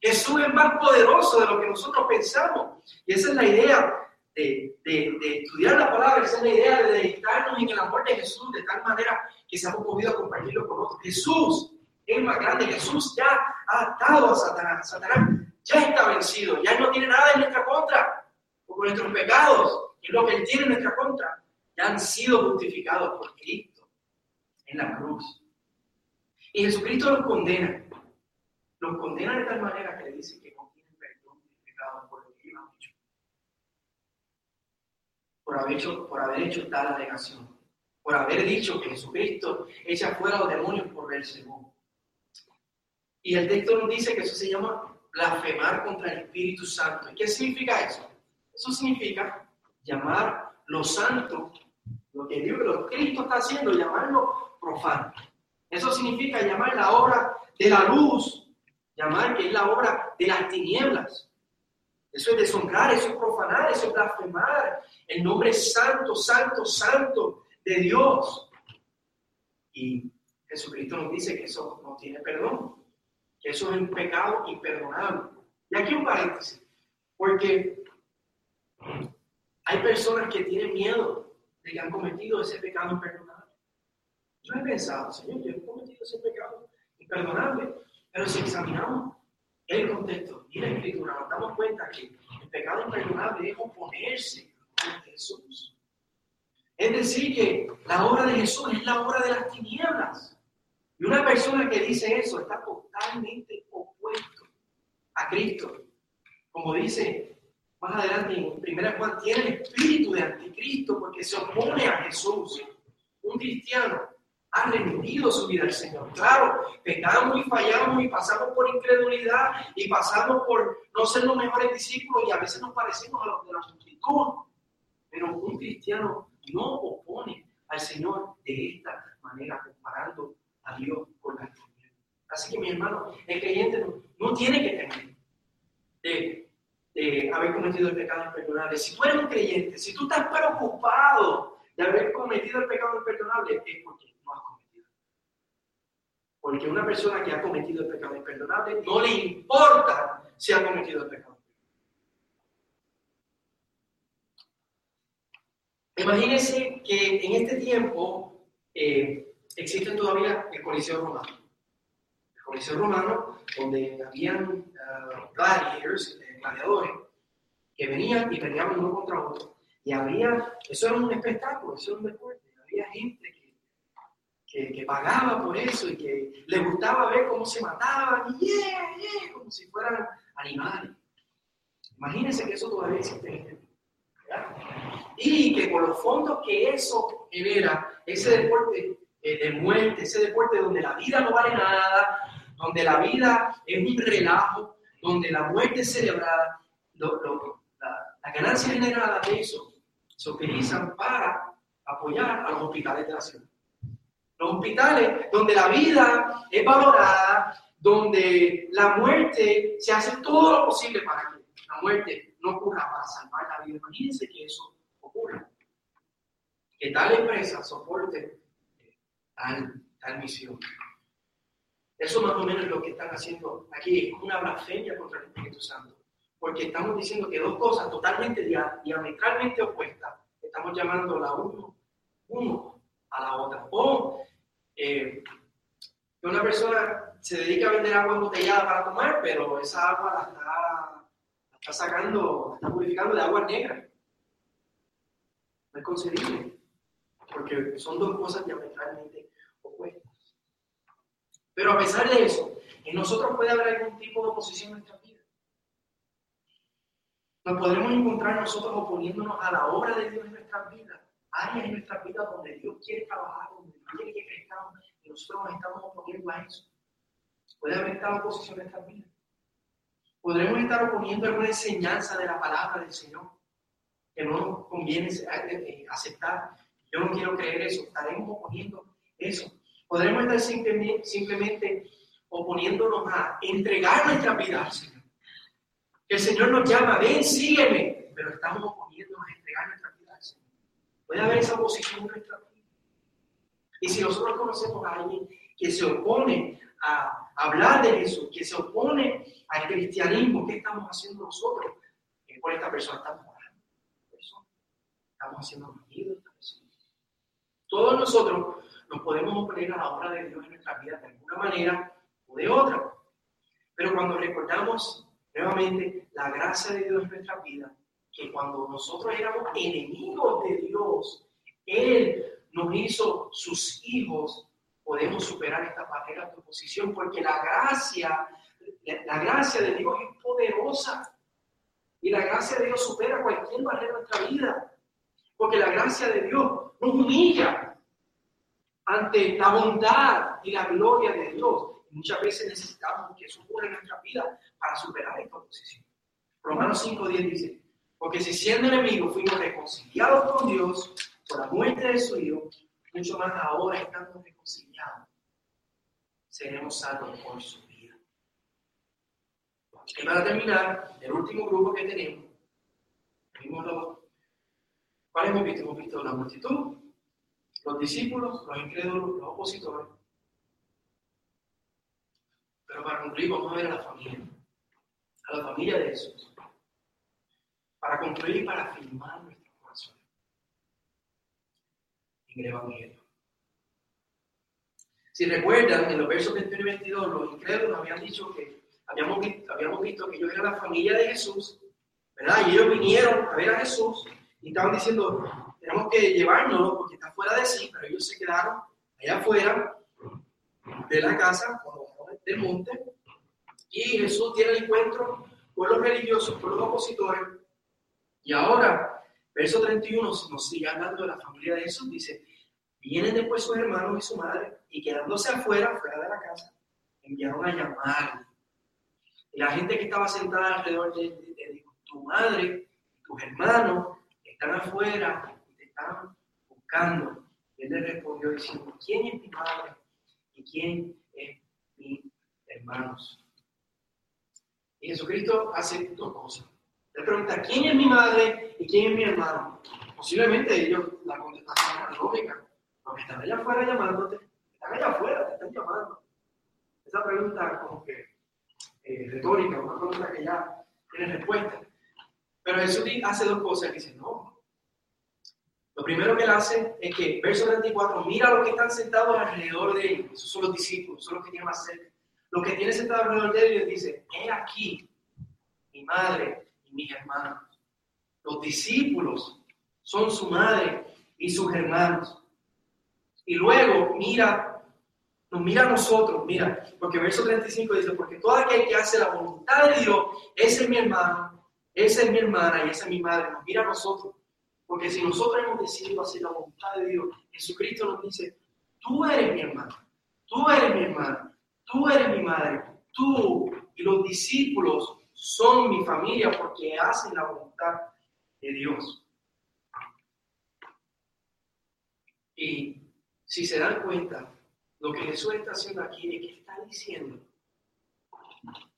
Jesús es más poderoso de lo que nosotros pensamos. Y esa es la idea de, estudiar la palabra, esa es la idea de dedicarnos en el amor de Jesús de tal manera que seamos movidos a compartirlo con otros. Jesús es más grande, Jesús ya ha atado a Satanás. Satanás ya está vencido, ya no tiene nada en nuestra contra, por nuestros pecados, y lo que él tiene en nuestra contra, ya han sido justificados por Cristo en la cruz. Y Jesucristo los condena. Los condena de tal manera que le dice que no tienen perdón de pecado por lo que ellos han hecho. Por haber hecho, por haber hecho tal alegación. Por haber dicho que Jesucristo echa fuera a los demonios por el segundo. Y el texto nos dice que eso se llama blasfemar contra el Espíritu Santo. ¿Y qué significa eso? Eso significa llamar lo santo, lo que Dios, lo Cristo está haciendo, llamarlo profano. Eso significa llamar la obra de la luz, llamar que es la obra de las tinieblas. Eso es deshonrar, eso es profanar, eso es blasfemar el nombre santo, santo, santo de Dios. Y Jesucristo nos dice que eso no tiene perdón, que eso es un pecado imperdonable. Y aquí un paréntesis, porque hay personas que tienen miedo de que han cometido ese pecado imperdonable. Yo he pensado, Señor, yo he cometido ese pecado imperdonable, pero si examinamos el contexto y la escritura, nos damos cuenta que el pecado imperdonable es oponerse a Jesús. Es decir, que la obra de Jesús es la obra de las tinieblas. Y una persona que dice eso está totalmente opuesto a Cristo. Como dice más adelante en 1 Juan, tiene el espíritu de anticristo porque se opone a Jesús. Un cristiano ha rendido su vida al Señor. Claro, pecamos y fallamos y pasamos por incredulidad y pasamos por no ser los mejores discípulos y a veces nos parecemos a los de la multitud. Pero un cristiano no opone al Señor de esta manera, comparando a Dios con la Así que mi hermano, el creyente no, tiene que temer de haber cometido el pecado imperdonable. Si tú eres un creyente, si tú estás preocupado de haber cometido el pecado imperdonable, es porque no has cometido. Porque una persona que ha cometido el pecado imperdonable no le importa si ha cometido el pecado. Imagínense que en este tiempo eh, todavía el Coliseo Romano. El Coliseo Romano, donde habían uh, gladiators, que venían y peleaban uno contra otro. Y había, eso era un espectáculo, eso era un deporte. Había gente que, que, pagaba por eso y que le gustaba ver cómo se mataban, y yeah, yeah, como si fueran animales. Imagínense que eso todavía existe Y que con los fondos que eso genera, ese deporte eh, de muerte, ese deporte donde la vida no vale nada, donde la vida es un relajo, donde la muerte es celebrada, la, ganancia generada de eso se utilizan para apoyar a los hospitales de la ciudad. Los hospitales donde la vida es valorada, donde la muerte se hace todo lo posible para que la muerte no ocurra para salvar la vida. Imagínense que eso ocurra. Que tal empresa soporte tal misión. Eso más o menos es lo que están haciendo aquí, es una blasfemia contra el Espíritu Santo. Porque estamos diciendo que dos cosas totalmente diametralmente opuestas, estamos llamando la uno, uno a la otra. O eh, que una persona se dedica a vender agua embotellada para tomar, pero esa agua la está, la está sacando, la está purificando de agua negra. No es concebible, porque son dos cosas diametralmente. Pero a pesar de eso, en nosotros puede haber algún tipo de oposición en nuestra vida. Nos podremos encontrar nosotros oponiéndonos a la obra de Dios en nuestras vidas, áreas en nuestras vidas donde Dios quiere trabajar, donde Dios quiere que crezcamos, y nosotros nos estamos oponiendo a eso. Puede haber esta oposición en nuestras vidas. Podremos estar oponiendo alguna enseñanza de la palabra del Señor que no nos conviene eh, aceptar. Yo no quiero creer eso. Estaremos oponiendo eso. Podremos estar simplemente, simplemente oponiéndonos a entregar nuestra vida al Señor. Que el Señor nos llama, ven, sígueme, pero estamos oponiéndonos a entregar nuestra vida al Señor. Puede haber esa oposición en nuestra vida. Y si nosotros conocemos a alguien que se opone a hablar de Jesús, que se opone al cristianismo, ¿qué estamos haciendo nosotros? Que por esta persona estamos orando. Estamos haciendo unidos. Todos nosotros podemos oponer a la obra de Dios en nuestra vida de alguna manera o de otra. Pero cuando recordamos nuevamente la gracia de Dios en nuestra vida, que cuando nosotros éramos enemigos de Dios, Él nos hizo sus hijos, podemos superar esta barrera de oposición, porque la gracia, la gracia de Dios es poderosa. Y la gracia de Dios supera cualquier barrera de nuestra vida. Porque la gracia de Dios nos humilla ante la bondad y la gloria de Dios. Muchas veces necesitamos que eso ocurra en nuestra vida para superar esta oposición. Romanos 5.10 dice, porque si siendo enemigos fuimos reconciliados con Dios por la muerte de su Hijo, mucho más ahora estando reconciliados, seremos salvos por su vida. Y para terminar, el último grupo que tenemos, ¿cuál hemos visto? Hemos visto la multitud, los discípulos, los incrédulos, los opositores, pero para concluir, vamos a ver a la familia, a la familia de Jesús. Para concluir y para afirmar nuestro corazón en el Evangelio. Si recuerdan, en los versos 21 y 22, los incrédulos habían dicho que habíamos habíamos visto que ellos eran la familia de Jesús, ¿verdad? Y ellos vinieron a ver a Jesús y estaban diciendo, tenemos que llevárnoslo porque está fuera de sí, pero ellos se quedaron allá afuera de la casa, del monte, y Jesús tiene el encuentro con los religiosos, con los opositores, y ahora, verso 31 nos sigue hablando de la familia de Jesús, dice, vienen después sus hermanos y su madre, y quedándose afuera, fuera de la casa, enviaron a llamarle. Y la gente que estaba sentada alrededor de él dijo, tu madre, tus hermanos están afuera buscando. Y él le respondió diciendo, ¿quién es mi madre y quién es mi hermanos. Y Jesucristo hace dos cosas. Él pregunta, ¿quién es mi madre y quién es mi hermano? Posiblemente ellos la contestación era lógica. Porque están allá afuera llamándote, están allá afuera, te están llamando. Esa pregunta como que eh, retórica, una pregunta que ya tiene respuesta. Pero Jesús hace dos cosas. Dice, no. Lo primero que él hace es que, verso 24, mira a los que están sentados alrededor de él. Esos son los discípulos, son los que tienen más cerca. Lo que tiene sentado alrededor de él dice, he aquí mi madre y mis hermanos. Los discípulos son su madre y sus hermanos. Y luego mira, nos mira a nosotros, mira, porque verso 35 dice, porque todo aquel que hace la voluntad de Dios, ese es mi hermano, esa es mi hermana y esa es mi madre, nos mira a nosotros. Porque si nosotros hemos decidido hacer la voluntad de Dios, Jesucristo nos dice, tú eres mi hermano, tú eres mi hermano, Tú eres mi madre, tú y los discípulos son mi familia porque hacen la voluntad de Dios. Y si se dan cuenta, lo que Jesús está haciendo aquí es que está diciendo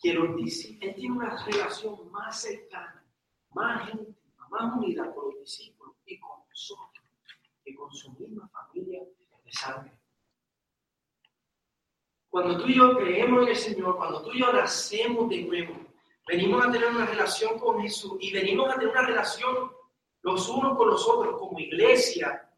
que los discípulos, Él tiene una relación más cercana, más íntima, más unida con los discípulos que con su misma familia de sangre. Cuando tú y yo creemos en el Señor, cuando tú y yo nacemos de nuevo, venimos a tener una relación con Jesús y venimos a tener una relación los unos con los otros como iglesia.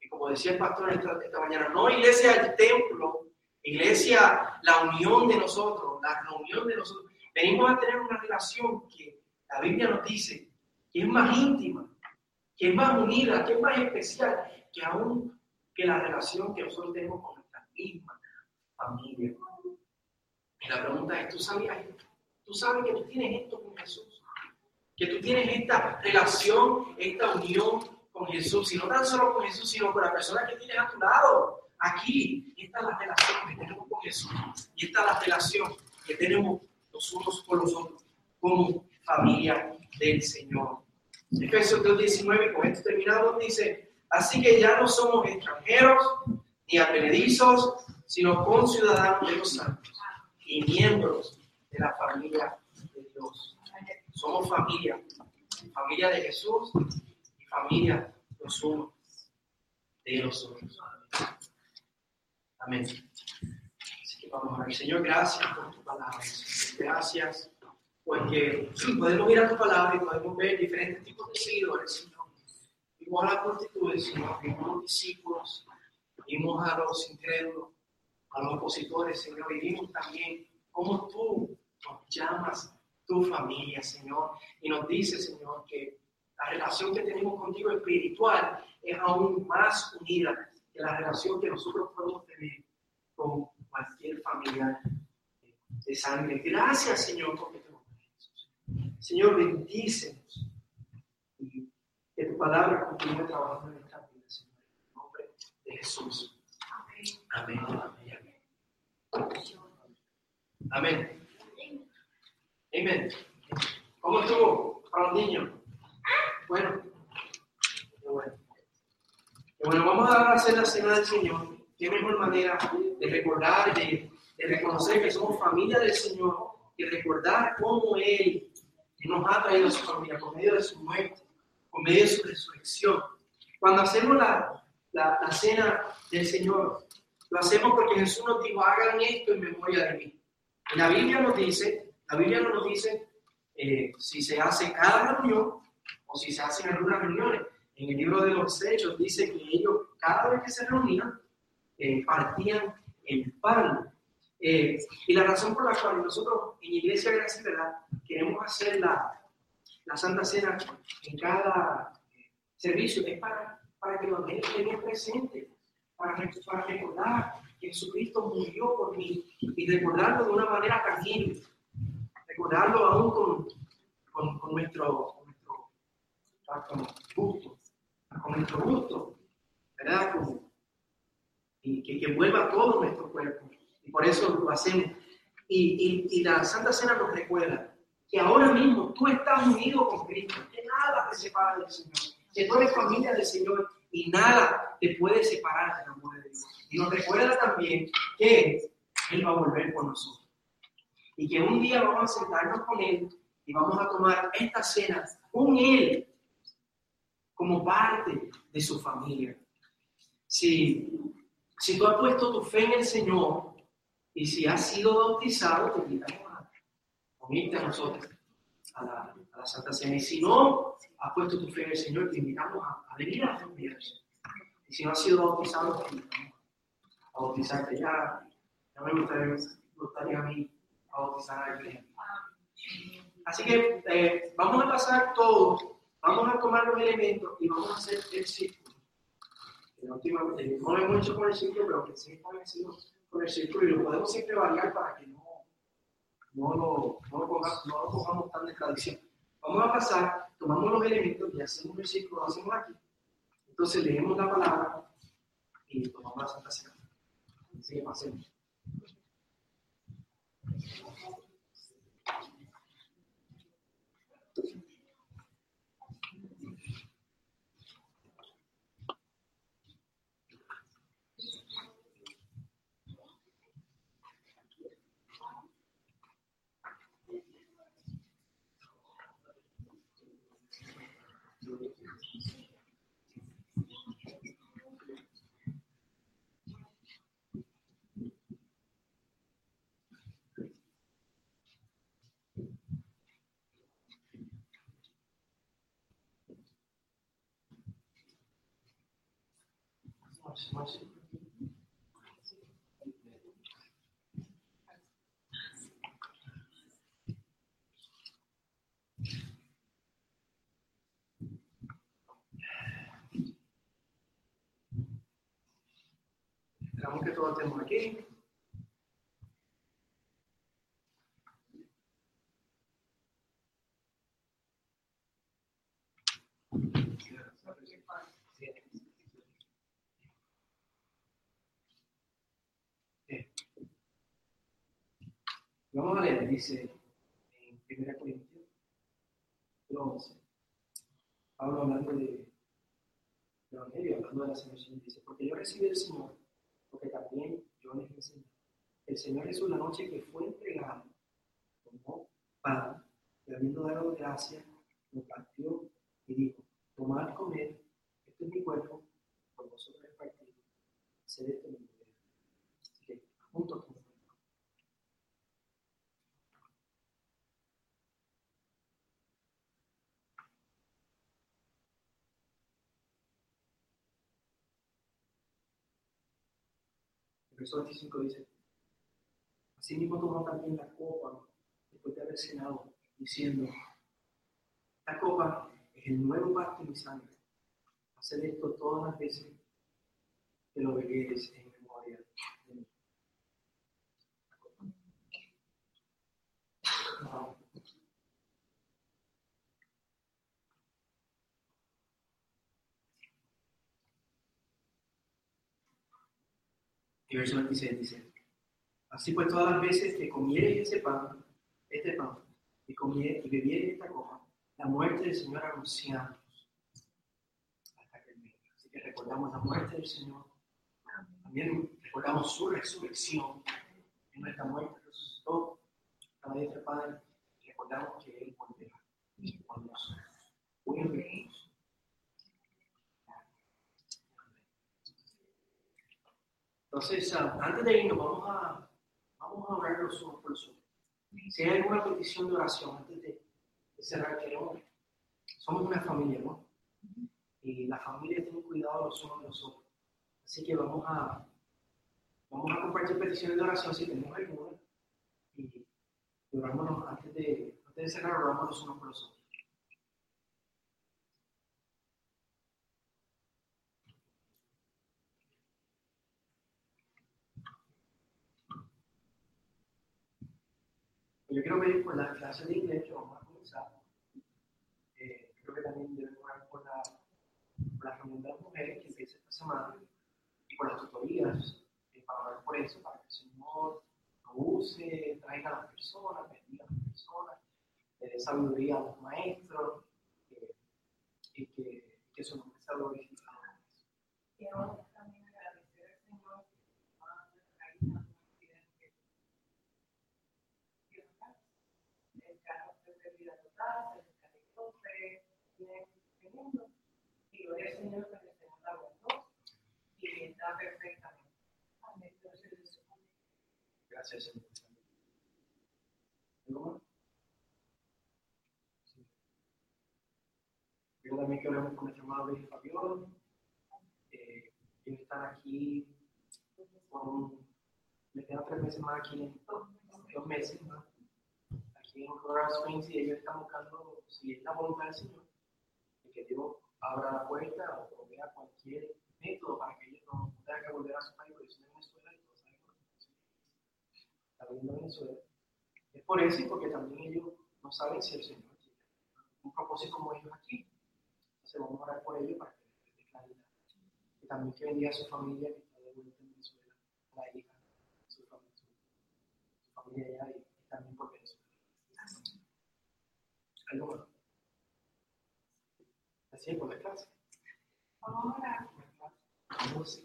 Y como decía el pastor esta, mañana, no iglesia del templo, Iglesia, la unión de nosotros, la reunión de nosotros, venimos a tener una relación que la Biblia nos dice que es más íntima, que es más unida, que es más especial, que aún que la relación que nosotros tenemos con nuestra misma familia. Y la pregunta es, ¿tú sabías esto? ¿Tú sabes que tú tienes esto con Jesús? Que tú tienes esta relación, esta unión con Jesús, y no tan solo con Jesús, sino con la persona que tienes a tu lado. Aquí, esta es la relación que tenemos con Jesús, y esta es la relación que tenemos los unos con los otros, como familia del Señor. Efesios 2.19, con esto terminado, dice, así que ya no somos extranjeros ni advenedizos, sino conciudadanos de los santos y miembros de la familia de Dios. Somos familia, familia de Jesús y familia los unos de los otros. Amén. Así que vamos a ver. Señor, gracias por tu palabra. Gracias porque podemos ir a tu palabra y podemos ver diferentes tipos de seguidores, Señor. Vimos a las prostitutas, Señor, vimos a los discípulos, vimos a los incrédulos, a los opositores, Señor, y vimos también cómo tú nos llamas tu familia, Señor, y nos dices, Señor, que la relación que tenemos contigo espiritual es aún más unida que la relación que nosotros podemos tener con cualquier familia de sangre. Gracias, Señor, porque Señor, bendícenos y que tu palabra continúe trabajando en esta vida, Señor, en el nombre de Jesús. Amén. Amén. Amén. Amén. ¿Cómo estuvo para los niños? Bueno, bueno. bueno, vamos a hacer la cena del Señor. Qué mejor manera de recordar, de, de reconocer que somos familia del Señor y recordar cómo Él nos ha traído a su familia por medio de su muerte, por medio de su resurrección. Cuando hacemos la, la, la cena del Señor, lo hacemos porque Jesús nos dijo, hagan esto en memoria de mí. Y la Biblia nos dice, la Biblia no nos dice eh, si se hace cada reunión o si se hacen algunas reuniones. En el libro de los Hechos dice que ellos, cada vez que se reunían, eh, partían el pan eh, y la razón por la cual nosotros en Iglesia Gracia Verdad queremos hacer la, la Santa Cena en cada eh, servicio es para, para que los niños estén presentes, para, recordar que Jesucristo murió por mí y recordarlo de una manera tangible, recordarlo aún con, con, con nuestro, con nuestro con gusto, con nuestro gusto, ¿verdad? y que, que vuelva todo nuestro cuerpo y por eso lo hacemos. Y, y, la Santa Cena nos recuerda que ahora mismo tú estás unido con Cristo, que nada te separa del Señor, que tú eres familia del Señor y nada te puede separar del amor de Dios. Y nos recuerda también que Él va a volver por nosotros. Y que un día vamos a sentarnos con Él y vamos a tomar esta cena con Él como parte de su familia. Si, si tú has puesto tu fe en el Señor, y si has sido bautizado, te invitamos unirte a nosotros, a la, a la Santa Cena. Y si no has puesto tu fe en el Señor, te invitamos a, venir a las. Y si no has sido bautizado, te invitamos a bautizarte. Ya, ya me gustaría, gustaría a mí a bautizar a alguien. Así que eh, vamos a pasar todo, vamos a tomar los elementos y vamos a hacer el círculo. La última, eh, no lo hemos hecho con el círculo, pero que sí establecido con el círculo y lo podemos siempre variar para que no, no, lo, no, lo, pongamos, no lo pongamos tan de tradición. Vamos a pasar, tomamos los elementos y hacemos el círculo, lo hacemos aquí. Entonces leemos la palabra y tomamos la Santa Cena. Así que pasemos. Esperamos que todos estemos aquí. Dice en 1 Corintios 11, Pablo hablando de Evangelio, hablando de la salvación, dice, porque yo recibí del Señor, porque también yo les enseñé. El Señor Jesús, la noche que fue entregado, tomó pan, y habiendo dado gracia, lo partió y dijo, tomad, comer, esto es mi cuerpo, por vosotros es partido, hacer esto mi Así que, juntos verso 25 dice, así mismo tomó también la copa después de haber cenado, diciendo, esta copa es el nuevo pacto en mi sangre. Hacer esto todas las veces que lo bebieres en memoria de mí. (laughs) Y verso 26 dice, así pues todas las veces que comieres ese pan, este pan, y, comieres, y bebieres esta copa, la muerte del Señor anunciamos hasta que. Así que recordamos la muerte del Señor, también recordamos su resurrección, en nuestra muerte resucitó, día del Padre, recordamos que Él volverá con nosotros. Entonces, antes de irnos, vamos a, vamos a orar los unos por los otros. Si hay alguna petición de oración antes de, de cerrar, queremos, somos una familia, ¿no? Y la familia tiene cuidado los unos de los otros. Así que vamos a, vamos a compartir peticiones de oración si tenemos alguna. Y oramos antes de, antes de cerrar, oramos los unos por los otros. Yo quiero pedir por la clase de inglés que vamos a comenzar. Eh, creo que también debemos orar por la, por la reunión de las mujeres que empieza esta semana y por las tutorías, eh, para orar por eso, para que el Señor lo use, traiga a las personas, bendiga a las personas, le dé sabiduría a los maestros eh, y que, que su nombre sea glorificado. Quiero también agradecer al Señor el carro fue de vida total, se descargó, fue bien teniendo, y gloria al Señor que el Señor la aguantó y está Gracias, Señor. Yo también quiero hablar con nuestra madre y Fabiola. Eh, están aquí un, me quedan tres meses más aquí, dos meses más aquí en Colorado Springs y ellos están buscando si es la voluntad del Señor que Dios abra la puerta o provea cualquier método para que tengan que volver a su país, porque son en Venezuela y todos saben que está viendo Venezuela. Es por eso y porque también ellos no saben si el Señor tiene un propósito como ellos aquí. Entonces vamos a orar por ellos para que les dé claridad. Y también que bendiga a su familia que está de vuelta en Venezuela, a la hija, su familia, su, su familia allá y, y también por Venezuela. ¿Algo más? Así es por la clase. Vamos a orar. Vamos.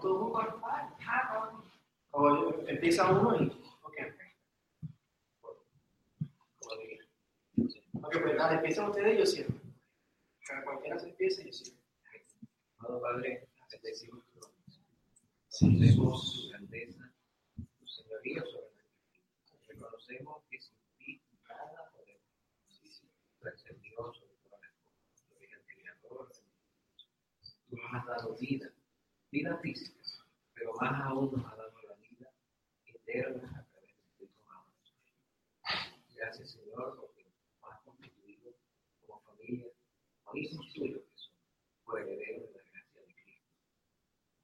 Todo juntos. Ah, no. O empieza uno y. Ok. Ok, pues empiezan ustedes yo cierro. Cualquiera se empiece y yo cierro. Amado Padre, bendecimos tu Reconocemos grandeza, vida. Reconocemos que sin ti nada podemos. El Dios sobre el. Tú nos has dado vida, vida física, pero más aún nos has dado la vida eterna a través de tu amado. Gracias, Señor, porque nos has constituido como familia, como hijos tuyos que son, coherederos de la gracia de Cristo.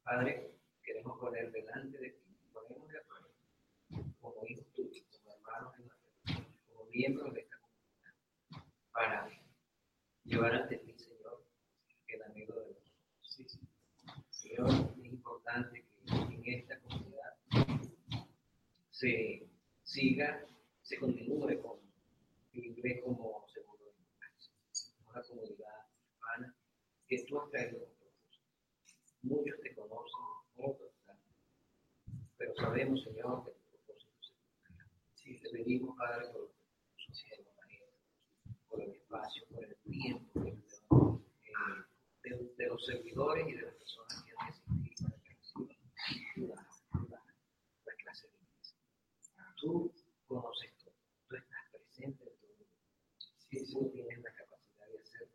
Padre, queremos poner delante de ti, ponernos de acuerdo, como hijos tuyos, como hermanos en la fe, como miembros de esta comunidad, para llevar ante ti, Señor, el anhelo de los sí, sí. Señor, es importante que en esta comunidad se siga, se continúe con el inglés como segundo lenguaje. Una comunidad hispana que tú has traído con. Muchos te conocen, otros no. Pero sabemos, Señor, que tu propósito se cumplirá. Si te pedimos, Padre, por los siervos, por el espacio, por el tiempo, eh, de, de, los servidores y de las personas que han decidido para que reciban la, la, la clase de inglés. Tú conoces todo, tú estás presente en todo. Si tú tienes la capacidad de hacer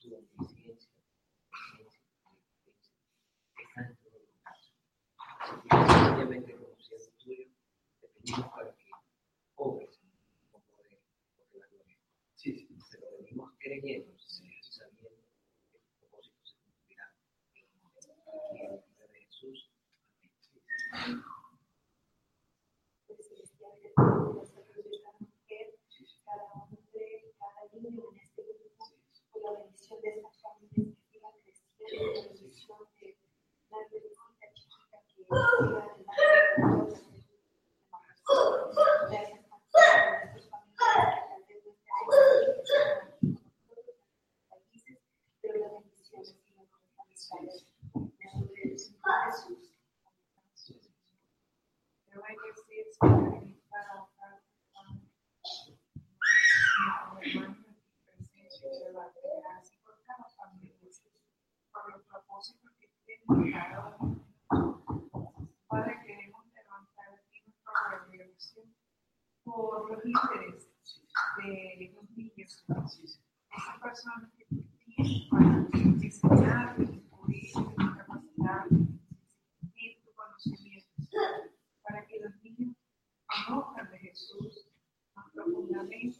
tu omnisciencia, está en todos los casos. Así que sencillamente conociendo tuyo, te pedimos para que obres con poder, porque la gloria. Sí, sí, te lo venimos creyendo, sabiendo que tu propósito se cumplirá en el nombre de Jesús. Amén. cada hombre, niño en este grupo, la bendición de estas familias que sigan creciendo, la bendición de la bebecita chiquita que siga adelante la que 12, porque tenemos cada uno. Padre, queremos levantar aquí nuestra congregación por los intereses de los niños, esas personas que tienen para enseñar, descubrir su capacidad, sentir tu conocimiento, para que los niños conozcan de Jesús más profundamente.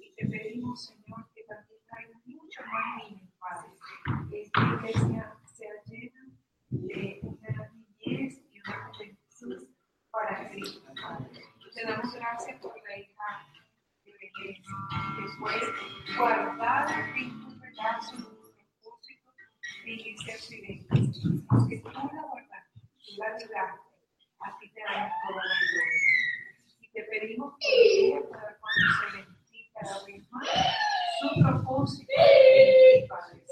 Y te pedimos, Señor, que también traigas muchos más niños, Padre, que esta iglesia de una niñez y una juventud para Cristo, Padre. Te damos gracias por la hija de Belén, que fue guardada en tu pedazo de un propósito de ese accidente. Aunque tú la guardaste, tú la libraste, a ti te damos toda la gloria. Y te pedimos que ella pueda conocer en ti cada vez más su propósito en Padre,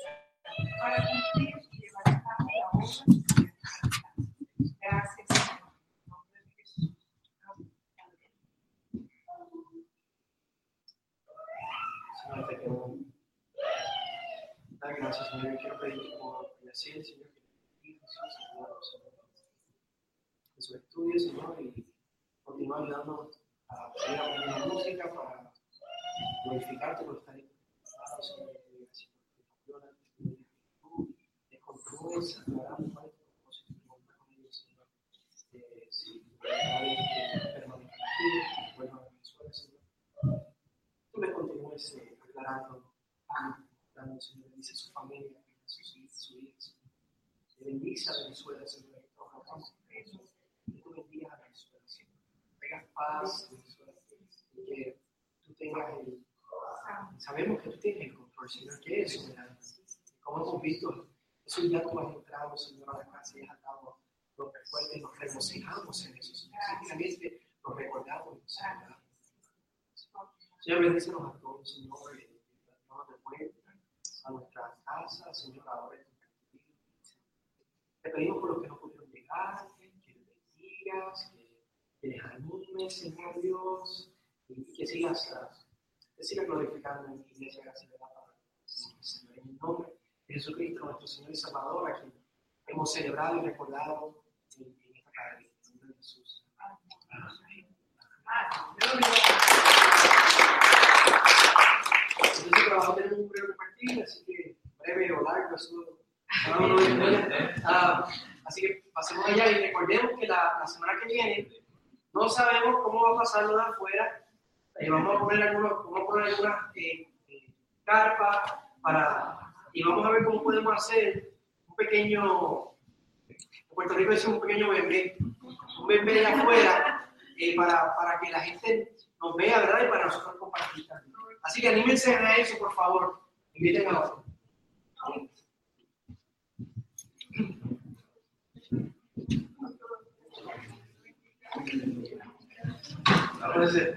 para cumplir Gracias, Señor. Señor, Señor. La música para estar ahí. Señor, te doy gracias por tu ayuda, te pido que tú te continúes aclarando cuál es tu propósito y voluntad con ellos, Señor. Eh, si tu voluntad es que permanezcan aquí, que vuelvan a Venezuela, Señor tú le continúes aclarando, dando, Señor, bendice su familia, su hija, bendice a Venezuela, Señor, que tú bendigas a Venezuela, Señor. Tengas paz en Venezuela, que tú tengas el, sabemos que tú tienes el control, Señor, que es soberano. Como hemos visto, esos día tú has entrado, Señor, a la casa y has dado los recuerdos y nos regocijamos en eso, Señor. Simplemente nos recordamos y. Señor, bendícenos a todos, Señor, y nos de vuelta a nuestra casa, Señor, ahora en tu. Te pedimos por los que no pudieron llegar, que les bendigas, que, que les animes, Señor Dios, y que sigas, te sigas glorificando en tu iglesia, gracias a la palabra. Señor, en el nombre Jesucristo, nuestro Señor y Salvador, a quien hemos celebrado y recordado en en el nombre de Jesús. Entonces, trabajo tenemos un breve compartir, así que breve o largo, eso. Ah, así que pasemos allá y recordemos que la, la semana que viene no sabemos cómo va a pasar lo de afuera. Eh, vamos a poner algunos, vamos a poner algunas eh, eh, carpas para, y vamos a ver cómo podemos hacer un pequeño, Puerto Rico decimos un pequeño bebé, un bebé de afuera, eh, para, para que la gente nos vea, ¿verdad? Y para nosotros compartir. Así que anímense a eso, por favor. Inviten a otros. Entonces,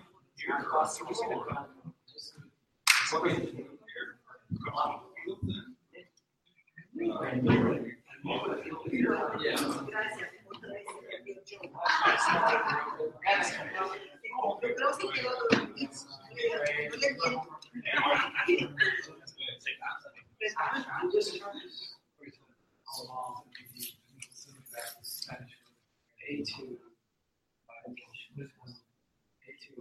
A two.